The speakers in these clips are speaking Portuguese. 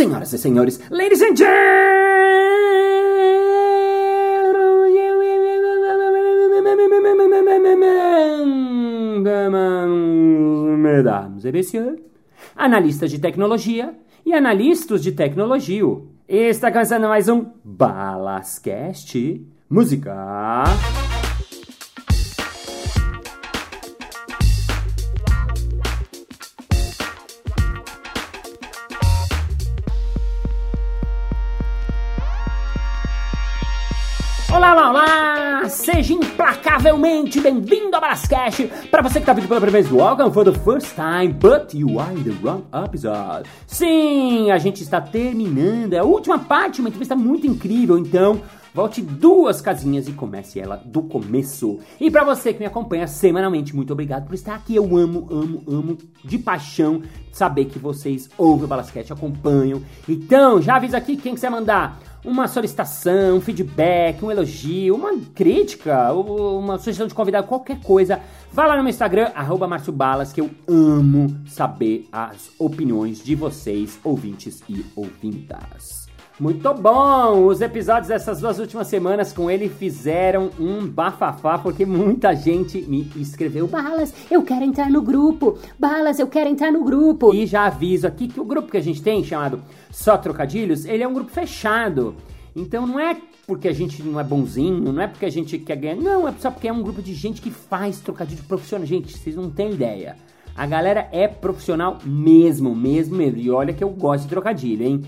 Senhoras e senhores, ladies and gentlemen, mesdames et messieurs, analistas de tecnologia e analistas de tecnologia. Está começando mais um Balascast Música. Implacavelmente bem-vindo ao Balascast! Para você que está vindo pela primeira vez, welcome for the first time, but you are in the wrong episode. Sim, a gente está terminando, é a última parte, uma entrevista muito incrível, então volte duas casinhas e comece ela do começo. E para você que me acompanha semanalmente, muito obrigado por estar aqui. Eu amo, amo, amo de paixão saber que vocês ouvem o Balasquete, acompanham. Então, já avisa aqui quem quiser mandar uma solicitação, um feedback, um elogio, uma crítica, uma sugestão de convidado, qualquer coisa, vá lá no meu Instagram, arroba Balas, que eu amo saber as opiniões de vocês, ouvintes e ouvintas. Muito bom! Os episódios dessas duas últimas semanas com ele fizeram um bafafá, porque muita gente me escreveu: Balas, eu quero entrar no grupo! Balas, eu quero entrar no grupo! E já aviso aqui que o grupo que a gente tem, chamado Só Trocadilhos, ele é um grupo fechado. Então não é porque a gente não é bonzinho, não é porque a gente quer ganhar, não, é só porque é um grupo de gente que faz trocadilho profissional. Gente, vocês não têm ideia. A galera é profissional mesmo, mesmo, mesmo. E olha que eu gosto de trocadilho, hein?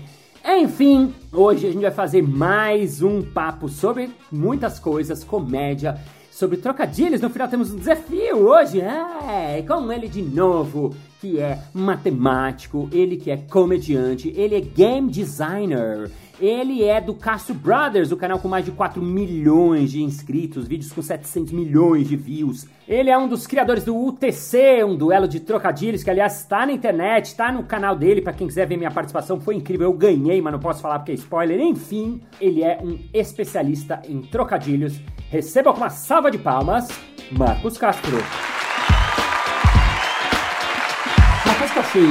Enfim, hoje a gente vai fazer mais um papo sobre muitas coisas, comédia, sobre trocadilhos. No final temos um desafio hoje, é, com ele de novo, que é matemático, ele que é comediante, ele é game designer. Ele é do Castro Brothers, o canal com mais de 4 milhões de inscritos, vídeos com 700 milhões de views. Ele é um dos criadores do UTC, um duelo de trocadilhos, que aliás está na internet, está no canal dele, para quem quiser ver minha participação, foi incrível, eu ganhei, mas não posso falar porque é spoiler. Enfim, ele é um especialista em trocadilhos. Receba com uma salva de palmas, Marcos Castro. Que eu achei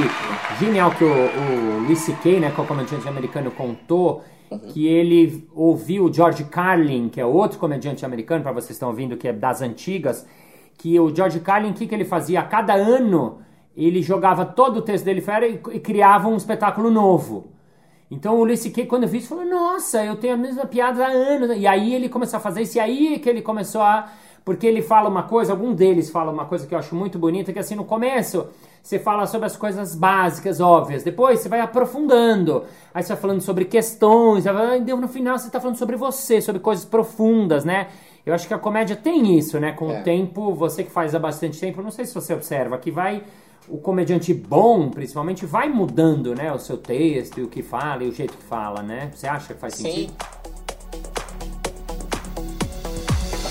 genial que o, o Lee C.K., né, que é o comediante americano, contou, que ele ouviu o George Carlin, que é outro comediante americano, para vocês estão ouvindo, que é das antigas, que o George Carlin, o que, que ele fazia? A cada ano, ele jogava todo o texto dele fora e, e criava um espetáculo novo. Então o Lee C.K., quando viu isso, falou, nossa, eu tenho a mesma piada há anos. E aí ele começou a fazer isso, e aí que ele começou a... Porque ele fala uma coisa, algum deles fala uma coisa que eu acho muito bonita, que assim, no começo você fala sobre as coisas básicas, óbvias. Depois você vai aprofundando. Aí você vai falando sobre questões. No final você está falando sobre você, sobre coisas profundas, né? Eu acho que a comédia tem isso, né? Com é. o tempo, você que faz há bastante tempo, não sei se você observa, que vai. O comediante bom, principalmente, vai mudando, né? O seu texto e o que fala e o jeito que fala, né? Você acha que faz Sim. sentido?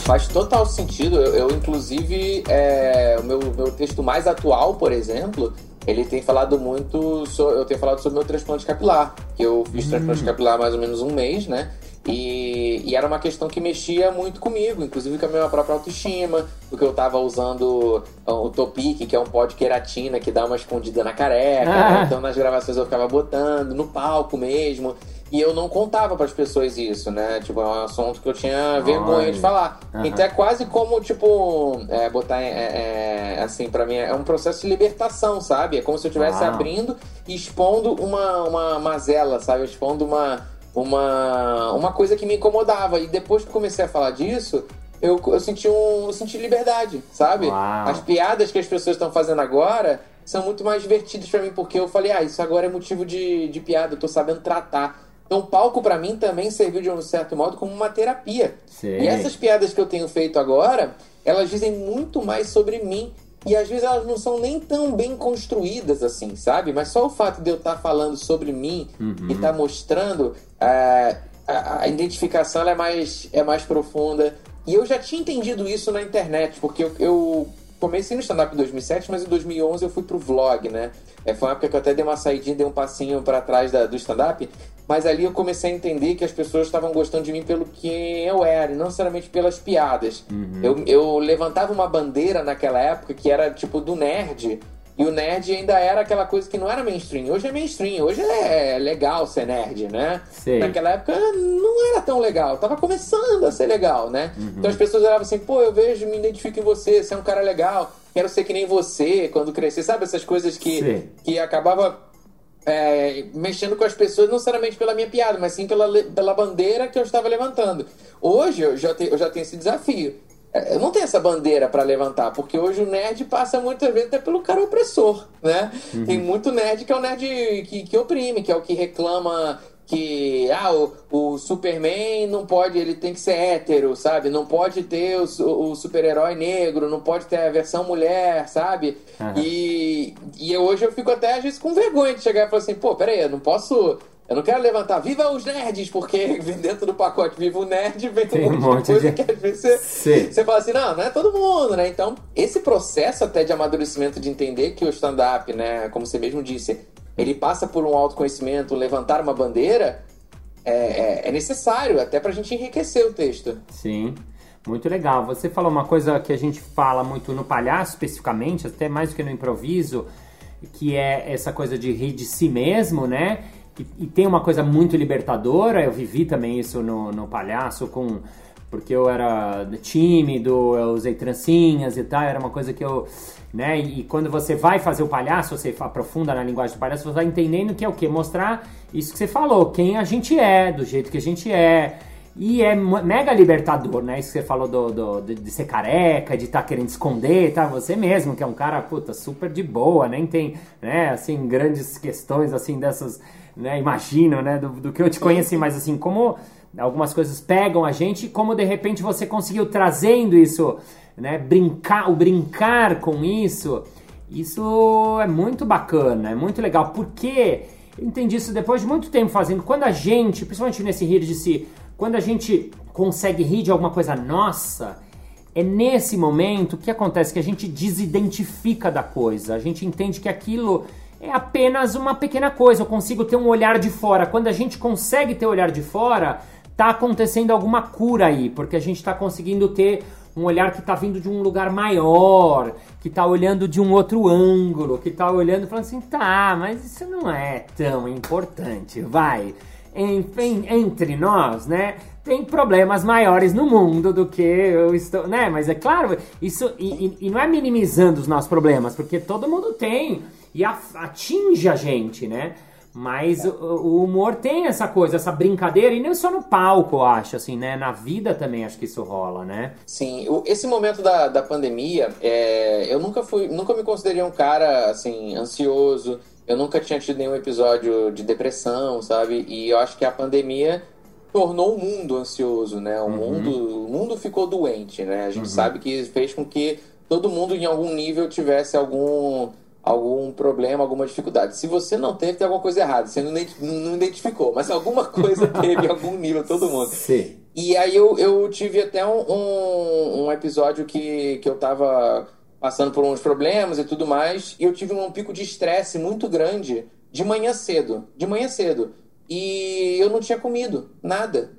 Faz total sentido. Eu, eu inclusive, é, o meu, meu texto mais atual, por exemplo, ele tem falado muito. So, eu tenho falado sobre o meu transplante capilar. Que eu fiz hum. transplante capilar há mais ou menos um mês, né? E, e, era uma questão que mexia muito comigo, inclusive com a minha própria autoestima, porque eu estava usando o Topic, que é um pó de queratina que dá uma escondida na careca, né? ah. né? então nas gravações eu ficava botando, no palco mesmo. E eu não contava para as pessoas isso, né? Tipo, é um assunto que eu tinha vergonha de falar. Uhum. Então é quase como, tipo, é, botar, é, é, assim, para mim, é um processo de libertação, sabe? É como se eu estivesse abrindo e expondo uma, uma mazela, sabe? Expondo uma, uma, uma coisa que me incomodava. E depois que comecei a falar disso, eu, eu senti um, eu senti liberdade, sabe? Uau. As piadas que as pessoas estão fazendo agora são muito mais divertidas para mim, porque eu falei, ah, isso agora é motivo de, de piada, eu tô sabendo tratar. Então, o palco para mim também serviu de um certo modo como uma terapia. Sim. E essas piadas que eu tenho feito agora, elas dizem muito mais sobre mim. E às vezes elas não são nem tão bem construídas assim, sabe? Mas só o fato de eu estar tá falando sobre mim uhum. e estar tá mostrando uh, a, a, identificação é mais, é mais profunda. E eu já tinha entendido isso na internet, porque eu, eu comecei no stand-up em 2007, mas em 2011 eu fui pro vlog, né? É, foi uma época que eu até dei uma saidinha, dei um passinho para trás da, do stand-up. Mas ali eu comecei a entender que as pessoas estavam gostando de mim pelo que eu era, e não necessariamente pelas piadas. Uhum. Eu, eu levantava uma bandeira naquela época que era tipo do nerd, E o nerd ainda era aquela coisa que não era mainstream. Hoje é mainstream, hoje é legal ser nerd, né? Sei. Naquela época não era tão legal, tava começando a ser legal, né? Uhum. Então as pessoas olhavam assim, pô, eu vejo, me identifico em você, você é um cara legal, quero ser que nem você quando crescer, sabe? Essas coisas que, que acabava é, mexendo com as pessoas, não necessariamente pela minha piada, mas sim pela, pela bandeira que eu estava levantando. Hoje eu já, te- eu já tenho esse desafio. Não tenho essa bandeira para levantar, porque hoje o nerd passa muitas vezes até pelo cara opressor, né? Tem muito nerd que é o nerd que, que oprime, que é o que reclama que ah, o, o Superman não pode, ele tem que ser hétero, sabe? Não pode ter o, o super-herói negro, não pode ter a versão mulher, sabe? Aham. E, e hoje eu fico até às vezes com vergonha de chegar e falar assim, pô, peraí, eu não posso. Eu não quero levantar, viva os nerds, porque dentro do pacote viva o nerd, vem Tem um monte de coisa de- que às vezes você, Sim. você fala assim, não, não é todo mundo, né? Então, esse processo até de amadurecimento de entender que o stand-up, né, como você mesmo disse, ele passa por um autoconhecimento, levantar uma bandeira, é, é- é necessário até pra gente enriquecer o texto. Sim, muito legal. Você falou uma coisa que a gente fala muito no palhaço, especificamente, até mais do que no improviso, que é essa coisa de rir de si mesmo, né? E, e tem uma coisa muito libertadora, eu vivi também isso no, no palhaço, com porque eu era tímido, eu usei trancinhas e tal, era uma coisa que eu. Né? E, quando você vai fazer o palhaço, você aprofunda na linguagem do palhaço, você vai entendendo que é o quê? Mostrar isso que você falou, quem a gente é, do jeito que a gente é. E é mega libertador, né? Isso que você falou do, do- de, de ser careca, de estar querendo esconder, tá? Você mesmo, que é um cara, puta, super de boa, nem tem, né, assim, grandes questões, assim, dessas, né, imagino, né, do, do que eu te conheci, mas assim, como algumas coisas pegam a gente e como de repente você conseguiu trazendo isso, né, brincar, o brincar com isso, isso é muito bacana, é muito legal, porque eu entendi isso depois de muito tempo fazendo. Quando a gente, principalmente nesse rir de si, quando a gente consegue rir de alguma coisa nossa, é nesse momento que acontece que a gente desidentifica da coisa. A gente entende que aquilo é apenas uma pequena coisa. Eu consigo ter um olhar de fora. Quando a gente consegue ter olhar de fora, tá acontecendo alguma cura aí, porque a gente tá conseguindo ter um olhar que tá vindo de um lugar maior, que tá olhando de um outro ângulo, que tá olhando e falando assim, tá, mas isso não é tão importante, vai. Enfim, entre nós, né? Tem problemas maiores no mundo do que eu estou, né? Mas é claro, isso e- e não é minimizando os nossos problemas, porque todo mundo tem e atinge a gente, né? Mas o, o humor tem essa coisa, essa brincadeira, e não só no palco, eu acho, assim, né? Na vida também acho que isso rola, né? Sim, esse momento da, da pandemia, é, eu nunca fui, nunca me considerei um cara assim ansioso. Eu nunca tinha tido nenhum episódio de depressão, sabe? E eu acho que a pandemia tornou o mundo ansioso, né? O mundo, o mundo ficou doente, né? A gente sabe que fez com que todo mundo em algum nível tivesse algum algum problema, alguma dificuldade. Se você não teve, tem alguma coisa errada. Você não, não identificou, mas alguma coisa teve algum nível, todo mundo. Sim. E aí eu, eu tive até um, um, um episódio que, que eu tava passando por uns problemas e tudo mais, e eu tive um pico de estresse muito grande de manhã cedo. De manhã cedo. E eu não tinha comido nada.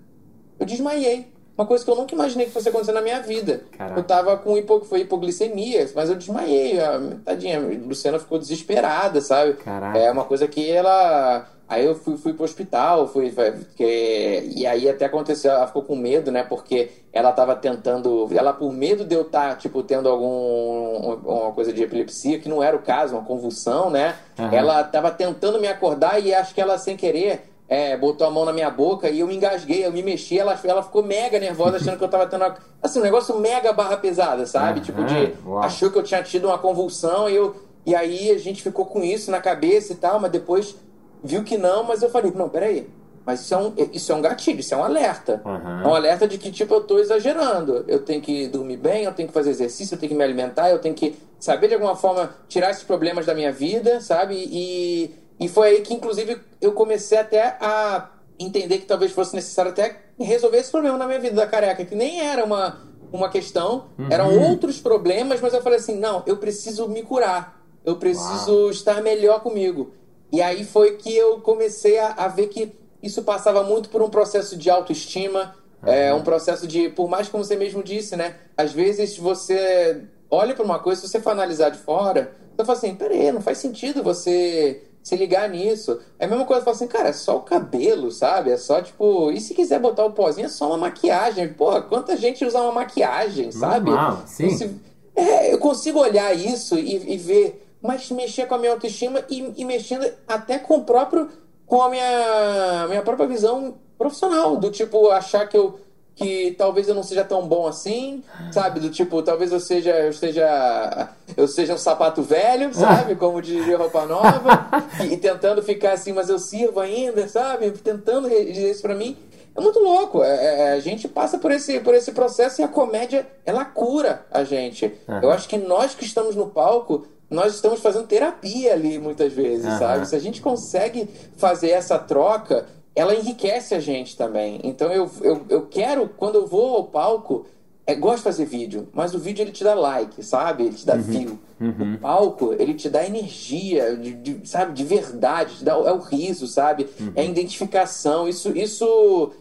Eu desmaiei. Uma coisa que eu nunca imaginei que fosse acontecer na minha vida. Caraca. Eu tava com hipo, foi hipoglicemia, mas eu desmaiei. A, tadinha, a Luciana ficou desesperada, sabe? Caraca. É uma coisa que ela. Aí eu fui, fui pro hospital, fui. Porque... E aí até aconteceu, ela ficou com medo, né? Porque ela tava tentando. Ela, por medo de eu estar, tipo, tendo algum. uma coisa de epilepsia, que não era o caso, uma convulsão, né? Aham. Ela tava tentando me acordar e acho que ela, sem querer. É, botou a mão na minha boca e eu me engasguei, eu me mexi, ela, ela ficou mega nervosa, achando que eu tava tendo uma, assim, um negócio mega barra pesada, sabe? Aham, Tipo de. uau. Achou que eu tinha tido uma convulsão e eu. E aí a gente ficou com isso na cabeça e tal, mas depois viu que não, mas eu falei, não, peraí. Mas isso é um, isso é um gatilho, isso é um alerta. Aham. É um alerta de que, tipo, eu tô exagerando. Eu tenho que dormir bem, eu tenho que fazer exercício, eu tenho que me alimentar, eu tenho que saber de alguma forma tirar esses problemas da minha vida, sabe? E, e foi aí que, inclusive, eu comecei até a entender que talvez fosse necessário até resolver esse problema na minha vida da careca, que nem era uma, uma questão, eram outros problemas, mas eu falei assim: não, eu preciso me curar, eu preciso estar melhor comigo. E aí foi que eu comecei a, a ver que isso passava muito por um processo de autoestima, é, um processo de, por mais como você mesmo disse, né? Às vezes você olha para uma coisa, se você for analisar de fora, Eu falo assim, peraí, não faz sentido você se ligar nisso. É a mesma coisa, falo assim, cara, é só o cabelo, sabe? É só, tipo, e se quiser botar o pozinho, é só uma maquiagem. Porra, quanta gente usa uma maquiagem, sabe? Normal, sim. Consigo- É, eu consigo olhar isso e, e ver, mas mexer com a minha autoestima e, e mexendo até com o próprio, com a minha, minha própria visão profissional, do tipo, achar que eu que talvez eu não seja tão bom assim, sabe? Do tipo, talvez eu seja eu seja eu seja um sapato velho, sabe? Como diria roupa nova, e, e tentando ficar assim, mas eu sirvo ainda, sabe? Tentando dizer isso pra mim. É muito louco. É- é- a gente passa por esse, por esse processo e a comédia, ela cura a gente. Aham. Eu acho que nós que estamos no palco, nós estamos fazendo terapia ali muitas vezes, Aham. sabe? Se a gente consegue fazer essa troca, ela enriquece a gente também. Então eu, eu, eu quero, quando eu vou ao palco, é, gosto de fazer vídeo, mas o vídeo ele te dá like, sabe? Ele te dá view. O palco, ele te dá energia, de, de- sabe? De verdade, te dá, é o riso, sabe? É a identificação. Isso, isso,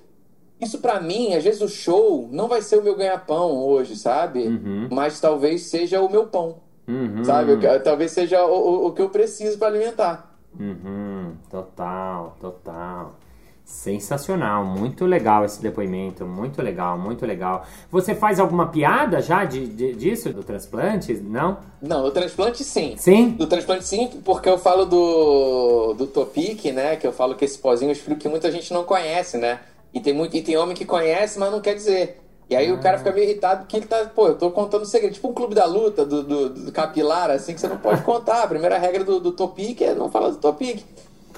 isso para mim, às vezes o show não vai ser o meu ganha-pão hoje, sabe? Mas talvez seja o meu pão, Uhum. sabe? Talvez seja o, o- o que eu preciso para alimentar. Uhum, total, total. Sensacional, muito legal esse depoimento, muito legal, muito legal. Você faz alguma piada já de, de- disso, do transplante? Não? Não, o transplante sim. Sim? Do transplante sim, porque eu falo do, do Topic, né? Que eu falo que esse pozinho explico que muita gente não conhece, né? E tem, muito, e tem homem que conhece, mas não quer dizer. E aí o cara fica meio irritado porque ele tá, pô, eu tô contando um segredo. Tipo um clube da luta, do, do, do capilar, assim, que você não pode contar. A primeira regra do, do Topic é não falar do Topic.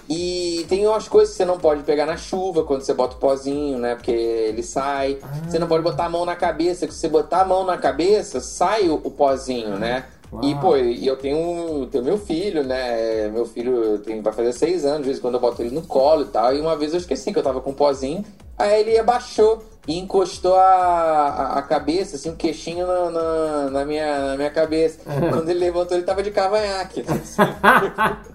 E tem umas coisas que você não pode pegar na chuva quando você bota o pozinho, né? Porque ele sai. Você não pode botar a mão na cabeça, que se você botar a mão na cabeça, sai o, o pozinho, né? E, Uau. pô, e eu tenho, tenho meu filho, né? Meu filho tem, vai fazer seis anos, de vez em quando eu boto ele no colo e tal. E uma vez eu esqueci que eu tava com um pozinho, aí ele abaixou e encostou a, a, a cabeça, assim, o queixinho na, na, na minha, na minha cabeça. Quando ele levantou, ele tava de cavanhaque.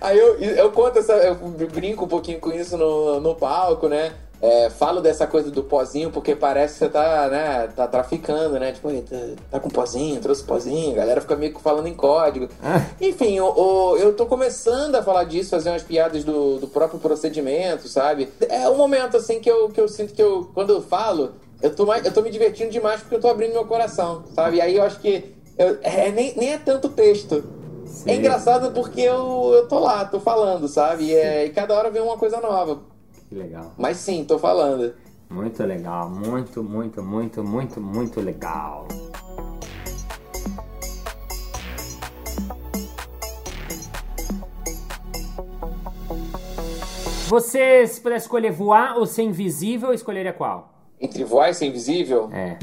Aí eu, eu conto essa. Eu brinco um pouquinho com isso no, no palco, né? É, falo dessa coisa do pozinho, porque parece que você tá, né, tá traficando, né? Tipo, "Ih, tá, com pozinho, trouxe pozinho, a galera fica meio que falando em código. Enfim, o, o- eu tô começando a falar disso, fazer umas piadas do, do próprio procedimento, sabe? É um momento assim que eu, que eu sinto que eu, quando eu falo, eu tô, mais, eu tô me divertindo demais porque eu tô abrindo meu coração, sabe? E aí eu acho que eu- é, nem, nem é tanto texto. Sim. É engraçado porque eu, eu tô lá, tô falando, sabe? E, é, e cada hora vem uma coisa nova. Que legal. Mas sim, tô falando. Muito legal, muito, muito, muito, muito, muito legal. Você, se pudesse escolher voar ou ser invisível, escolheria qual? Entre voar e ser invisível, É.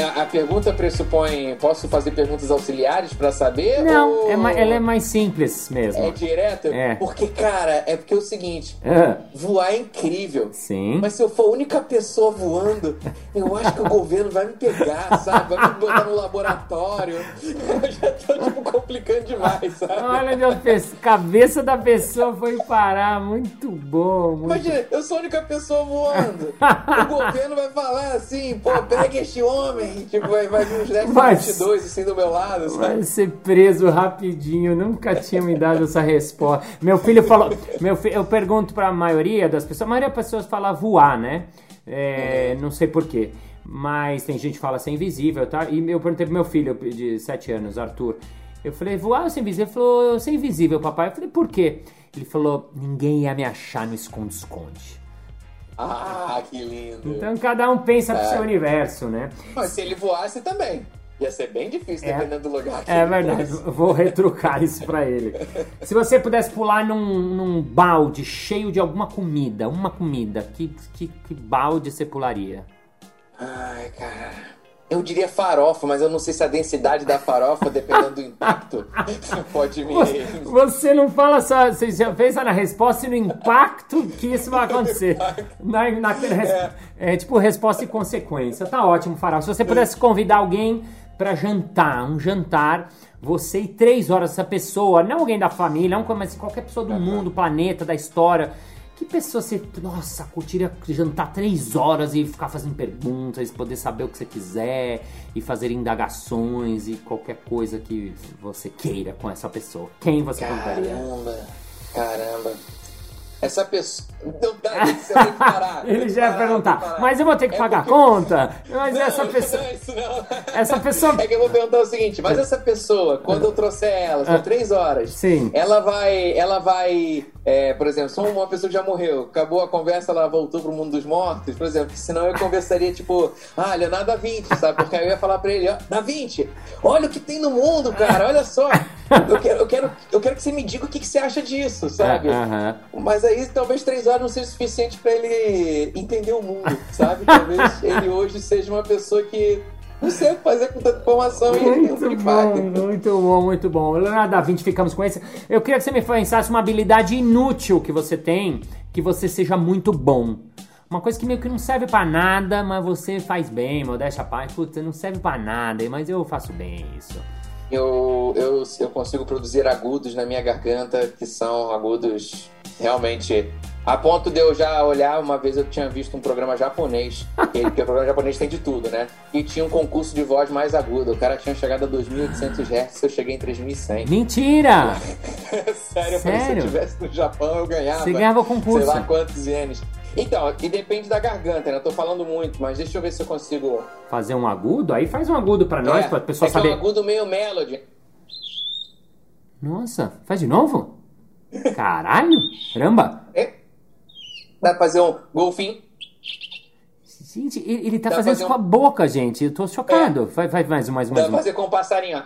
a, a pergunta pressupõe: posso fazer perguntas auxiliares pra saber? Não, ou é ma- ela é mais simples mesmo. É direto? É. Porque, cara, é porque é o seguinte: Ah, voar é incrível. sim. Mas se eu for a única pessoa voando, eu acho que o governo vai me pegar, sabe? Vai me botar no laboratório. Eu já tô, tipo, complicando demais, sabe? Olha pe- cabeça da pessoa foi parar. Muito bom. Muito... Imagina, eu sou a única pessoa voando. o governo vai falar assim, pô, pega este homem. Tipo, vai, vai vir uns 10 Mas- 22 assim do meu lado, sabe? Vai ser preso rapidinho, nunca tinha me dado essa resposta. Meu filho falou. Meu fi- eu pergunto pra maioria das pessoas, a maioria das pessoas fala voar, né? É, não sei porquê. Mas tem gente que fala ser invisível, tá? E eu perguntei pro meu filho de 7 anos, Arthur. Eu falei, voar ou ser invisível? Ele falou, ser invisível, papai. Eu falei, por quê? Ele falou, ninguém ia me achar no esconde-esconde. Ah, que lindo. Então cada um pensa pro É. seu universo, né? Mas se ele voasse também. Ia ser bem difícil, É. dependendo do lugar. É verdade, fosse. vou retrucar isso pra ele. Se você pudesse pular num, num balde cheio de alguma comida, uma comida, que, que, que balde você pularia? Ai, cara. Eu diria farofa, mas eu não sei se a densidade da farofa, dependendo do impacto, pode me. Você, não fala só, você já pensa na resposta e no impacto que isso vai acontecer. Na, na- res- é. tipo resposta e consequência. Tá ótimo, Farol. Se você pudesse convidar alguém pra jantar, um jantar, você e três horas essa pessoa, não alguém da família, não mas qualquer pessoa do mundo, planeta, da história, que pessoa você, nossa, curtiria jantar três horas e ficar fazendo perguntas, poder saber o que você quiser e fazer indagações e qualquer coisa que você queira com essa pessoa? Quem você contaria? Caramba, caramba. Essa pessoa. Não dá, você vai parar. Ele já ia perguntar, mas eu vou ter que É pagar a porque- conta? Mas Não, essa pessoa. não, isso não. Essa pessoa. É que eu vou perguntar o seguinte, mas essa pessoa, quando eu trouxer ela, são Ah. três horas, Sim. ela vai, ela vai, é, por exemplo, sou uma pessoa já morreu, acabou a conversa, ela voltou pro mundo dos mortos, por exemplo, senão eu conversaria tipo, ah, Leonardo da Vinci, sabe? Porque aí eu ia falar pra ele, ó, da Vinci, olha o que tem no mundo, cara, olha só, eu quero, eu quero, eu quero que você me diga o que, que você acha disso, sabe? Aham. Mas aí talvez três horas não seja suficiente pra ele entender o mundo, sabe? Talvez ele hoje seja uma pessoa que não sei o que fazer com tanta informação e Muito Free bom, muito bom, muito bom. Leonardo da Vinci, ficamos com esse. Eu queria que você me pensasse uma habilidade inútil que você tem, que você seja muito bom. Uma coisa que meio que não serve pra nada, mas você faz bem, modéstia à parte. Putz, não serve pra nada, mas eu faço bem isso. Eu, eu, eu consigo produzir agudos na minha garganta que são agudos realmente. A ponto de eu já olhar, uma vez eu tinha visto um programa japonês, que, porque o programa japonês tem de tudo, né? E tinha um concurso de voz mais aguda. O cara tinha chegado a 2.800 Hz, eu cheguei em 3.100. Mentira! Sério, eu falei, se Sério? eu estivesse no Japão, eu ganhava. Você ganhava o concurso. Sei lá quantos ienes. Então, e depende da garganta, né? Eu tô falando muito, mas deixa eu ver se eu consigo. Fazer um agudo? Aí faz um agudo pra nós, é, pra pessoa é que é saber. um agudo meio melody. Nossa, faz de novo? Caralho! Caramba! É. Dá pra fazer um golfinho. Gente, ele, ele tá Dá fazendo isso com a boca, gente. Eu tô chocado. Vai, vai, mais um, mais um, Dá mais pra um. fazer com um passarinho, ó.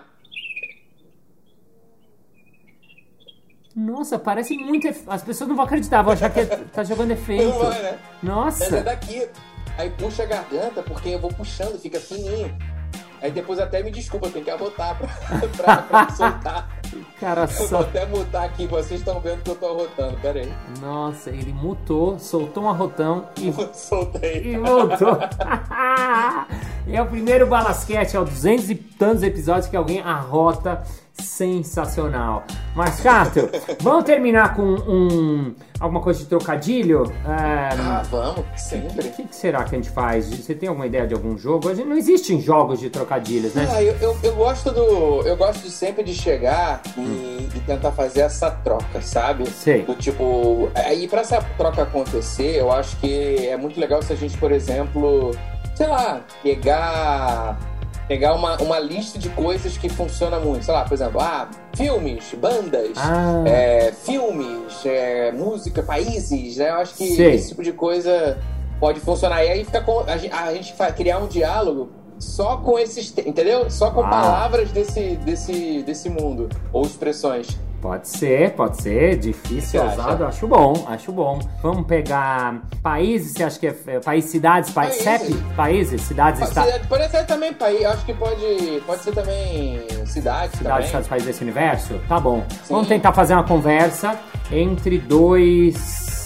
Nossa, parece muito. efe- As pessoas não vão acreditar, vão achar que é- tá jogando efeito. Não vai, né? Mas é Nossa! daqui. Aí puxa a garganta, porque eu vou puxando, fica fininho. Aí depois até me desculpa, eu tenho que arrotar pra, pra, pra soltar. Cara, Eu vou só. até mutar aqui, vocês estão vendo que eu tô arrotando, pera aí. Nossa, ele mutou, soltou um arrotão e, Soltei. e voltou. é o primeiro Balasquete, o 200 e tantos episódios que alguém arrota. Sensacional. Mas, Cato, vamos terminar com um, alguma coisa de trocadilho? É, Ah, vamos, O sempre. que, que será que a gente faz? Você tem alguma ideia de algum jogo? A gente, não existem jogos de trocadilhos, né? Ah, eu, eu, eu gosto do. Eu gosto de sempre de chegar e, e tentar fazer essa troca, sabe? Sei. Do tipo. Aí pra essa troca acontecer, eu acho que é muito legal se a gente, por exemplo, sei lá, pegar. Pegar uma, uma lista de coisas que funciona muito. Sei lá, por exemplo, ah, filmes, bandas, Ah. é, filmes, é, música, países, né? Eu acho que Sei. esse tipo de coisa pode funcionar. E aí fica com, a, gente, a gente criar um diálogo só com esses, te- entendeu? Só com Ah. palavras desse, desse, desse mundo ou expressões. Pode ser, pode ser. Difícil, ousado. Acho bom, acho bom. Vamos pegar países, você acha que é, é país, cidades, país, Países. CEP? Países, cidades, estados. pode ser também país, acho que pode, pode ser também cidade Cidades, também. estados, países desse universo? Tá bom. Sim. Vamos tentar fazer uma conversa entre dois.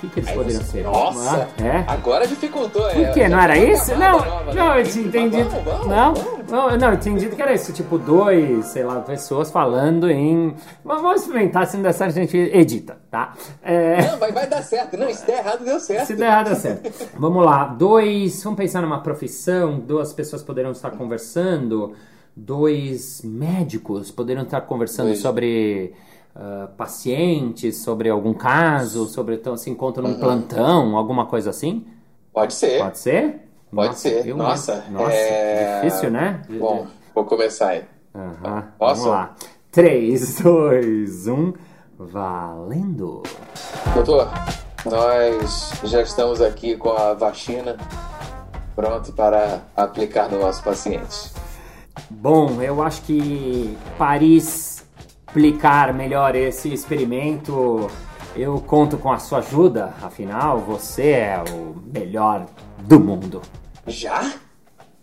O que, que eles Aí poderiam você- ser? Nossa! É? Agora dificultou, é. Por quê? Não era isso? Não, nova, não, né? eu tinha entendido. Vamos, vamos, Não, vamos. não, não, eu tinha entendido que era isso. Tipo, dois, sei lá, pessoas falando em. Vamos experimentar, se não der certo, a gente edita, tá? É. Não, vai, vai dar certo. Não, se der errado, deu certo. Se der errado, é certo. Vamos lá. Dois. Vamos pensar numa profissão. Duas pessoas poderão estar conversando. Dois médicos poderão estar conversando sobre ah, pacientes, sobre algum caso, sobre então se encontram Uhum. num plantão, alguma coisa assim. Pode ser. Pode ser? Pode ser. eu- Nossa, Nossa, é- difícil, né? Bom, vou começar aí. Aham. Posso? Vamos lá. 3, 2, 1. Valendo! Doutor, nós já estamos aqui com a vacina pronto para aplicar no nosso paciente. Bom, eu acho que Paris explicar melhor esse experimento, eu conto com a sua ajuda. Afinal, você é o melhor do mundo. Já?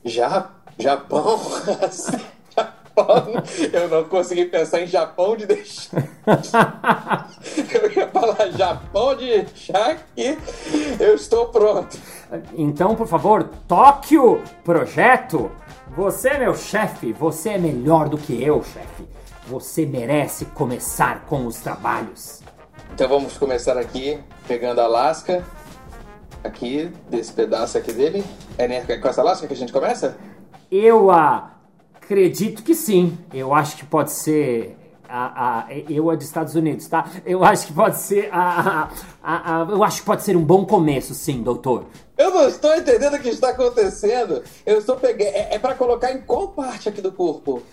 Já? Japão? Japão? Eu não consegui pensar em Japão de deixar. Eu ia falar Japão de deixar que eu estou pronto. Então, por favor, toque o projeto. Você é meu chefe, você é melhor do que eu, chefe. Você merece começar com os trabalhos. Então vamos começar aqui pegando a lasca. Aqui, desse pedaço aqui dele. É né, com essa lasca que a gente começa? Eu acredito que sim. Eu acho que pode ser a, a, eu a dos Estados Unidos, tá? Eu acho que pode ser a, a, a, eu acho que pode ser um bom começo, sim, doutor. Eu não estou entendendo o que está acontecendo. Eu estou pegando. É, é para colocar em qual parte aqui do corpo?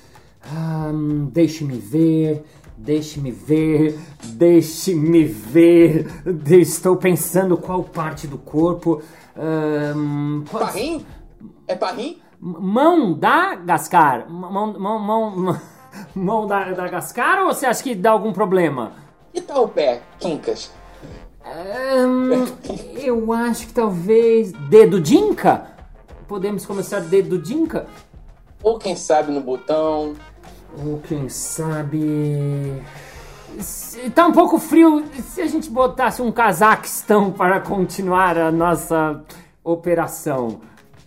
Um, deixe-me ver. Deixe-me ver, deixe-me ver. Estou pensando qual parte do corpo. Um, pode... Parrim? É parrim? Mão da Gascar? Mão, mão, mão, mão da, da Gascar ou você acha que dá algum problema? E tal o pé, Quincas? Um, eu acho que talvez dedo Dinka? Podemos começar dedo Dinka? Ou quem sabe no botão. Ou quem sabe. Tá um pouco frio. Se a gente botasse um Cazaquistão para continuar a nossa operação?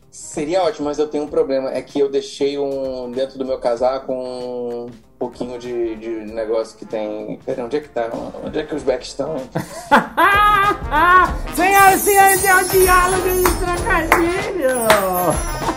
Seria ótimo, mas eu tenho um problema. É que eu deixei um dentro do meu casaco um pouquinho de, de negócio que tem. Pera, onde é que tá? Onde é que os backs estão? Senhoras e senhores, é o diálogo de trocadilho!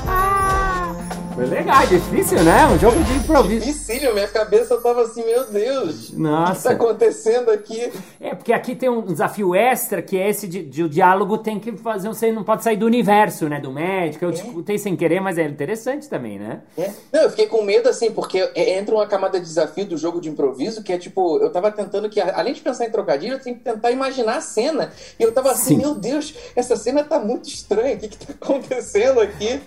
Foi legal, difícil, né? Um jogo de improviso. Difícil, minha cabeça tava assim, meu Deus. Nossa. O que tá acontecendo aqui? É, porque aqui tem um desafio extra, que é esse de, de o diálogo tem que fazer, você não pode sair do universo, né? Do médico. Eu é. discutei sem querer, mas é interessante também, né? É. Não, eu fiquei com medo, assim, porque é, entra uma camada de desafio do jogo de improviso, que é tipo, eu tava tentando que, além de pensar em trocadilho, eu tenho que tentar imaginar a cena. E eu tava assim, Sim. meu Deus, essa cena tá muito estranha, o que que tá acontecendo aqui?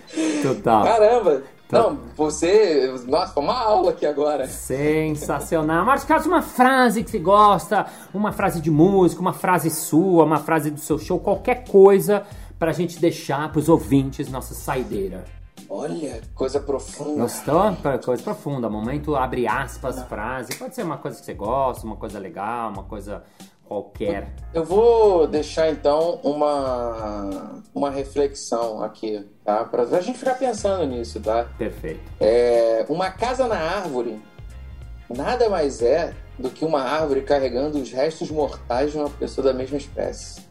Total. Caramba. Não, você. Nossa, foi uma aula aqui agora. Sensacional. Marcos, caso uma frase que você gosta, uma frase de música, uma frase sua, uma frase do seu show, qualquer coisa pra gente deixar pros ouvintes nossa saideira. Olha, coisa profunda. Gostou? Coisa profunda. Momento abre aspas, frase. Pode ser uma coisa que você gosta, uma coisa legal, uma coisa qualquer. Eu vou deixar então uma, uma reflexão aqui, tá? Pra a gente ficar pensando nisso, tá? Perfeito. É, uma casa na árvore nada mais é do que uma árvore carregando os restos mortais de uma pessoa da mesma espécie.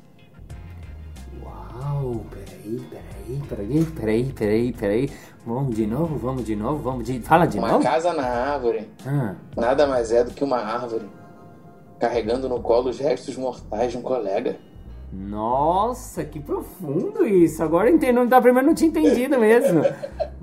Uau, peraí, peraí, peraí, peraí, peraí, peraí. Vamos de novo, vamos de novo, vamos de. Fala de uma novo. Uma casa na árvore ah. nada mais é do que uma árvore carregando no colo os restos mortais de um colega. Nossa, que profundo isso. Agora eu entendo. Da primeira não tinha entendido mesmo.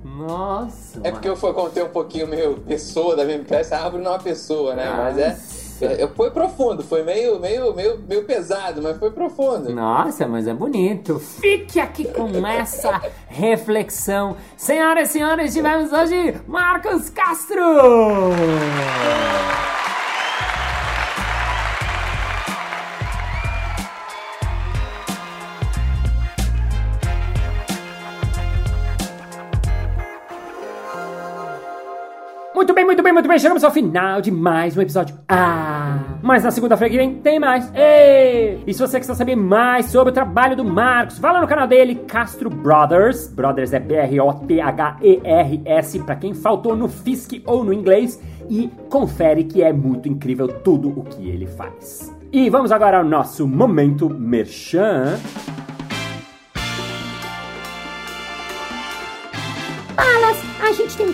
Nossa. É porque eu fui contei um pouquinho meio pessoa da mesma peça. A árvore não é uma pessoa, né? Mas é. é foi profundo, foi meio, meio, meio, meio pesado, mas foi profundo. Nossa, mas é bonito. Fique aqui com essa reflexão. Senhoras e senhores, tivemos hoje Marcos Castro! Muito bem, muito bem, muito bem. Chegamos ao final de mais um episódio. Ah! Mas na segunda-feira que vem tem mais. Ei! E se você quiser saber mais sobre o trabalho do Marcos, vá lá no canal dele, Castro Brothers. Brothers é B-R-O-T-H-E-R-S, para quem faltou no FISC ou no inglês. E confere que é muito incrível tudo o que ele faz. E vamos agora ao nosso momento merchan.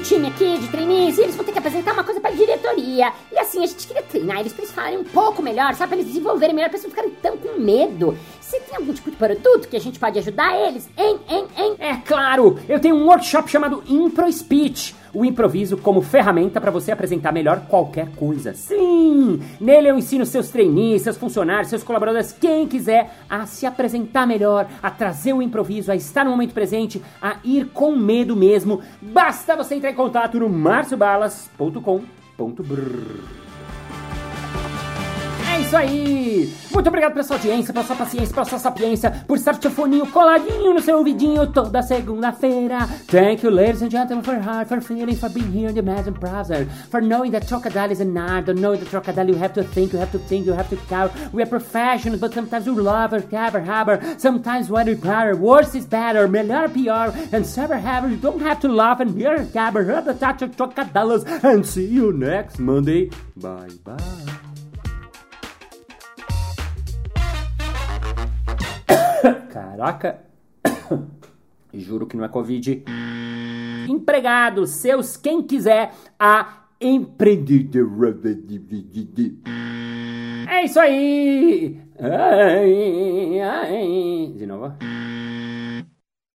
Time aqui de trainees e eles vão ter que apresentar uma coisa pra diretoria. E assim, a gente queria treinar eles pra eles falarem um pouco melhor, sabe? Pra eles desenvolverem melhor, pra eles não ficarem tão com medo. Você tem algum tipo de produto que a gente pode ajudar eles? Hein, hein, hein? É claro! Eu tenho um workshop chamado Impro Speech o improviso como ferramenta para você apresentar melhor qualquer coisa. Sim! Nele eu ensino seus trainees, seus funcionários, seus colaboradores, quem quiser, a se apresentar melhor, a trazer o improviso, a estar no momento presente, a ir com medo mesmo. Basta você entrar em contato no marciobalas.com.br. É isso aí! Muito obrigado pela sua audiência, pela sua paciência, pela sua sapiência, por estar seu foninho coladinho no seu ouvidinho toda segunda-feira. Thank you, ladies and gentlemen, for heart, for feeling, for being here in the Imagine browser, for knowing that Trocadillo is an art, don't know that Trocadillo you have to think, you have to think, you have to count. We are professionals, but sometimes we love or never have Sometimes when we better, worse is better, melhor pior, and sever have you don't have to laugh and hear a cabber, the touch of Trocadillos, and see you next Monday. Bye bye. Caraca. Juro que não é Covid. Empregados, seus quem quiser, a empreendedor. É isso aí! De novo.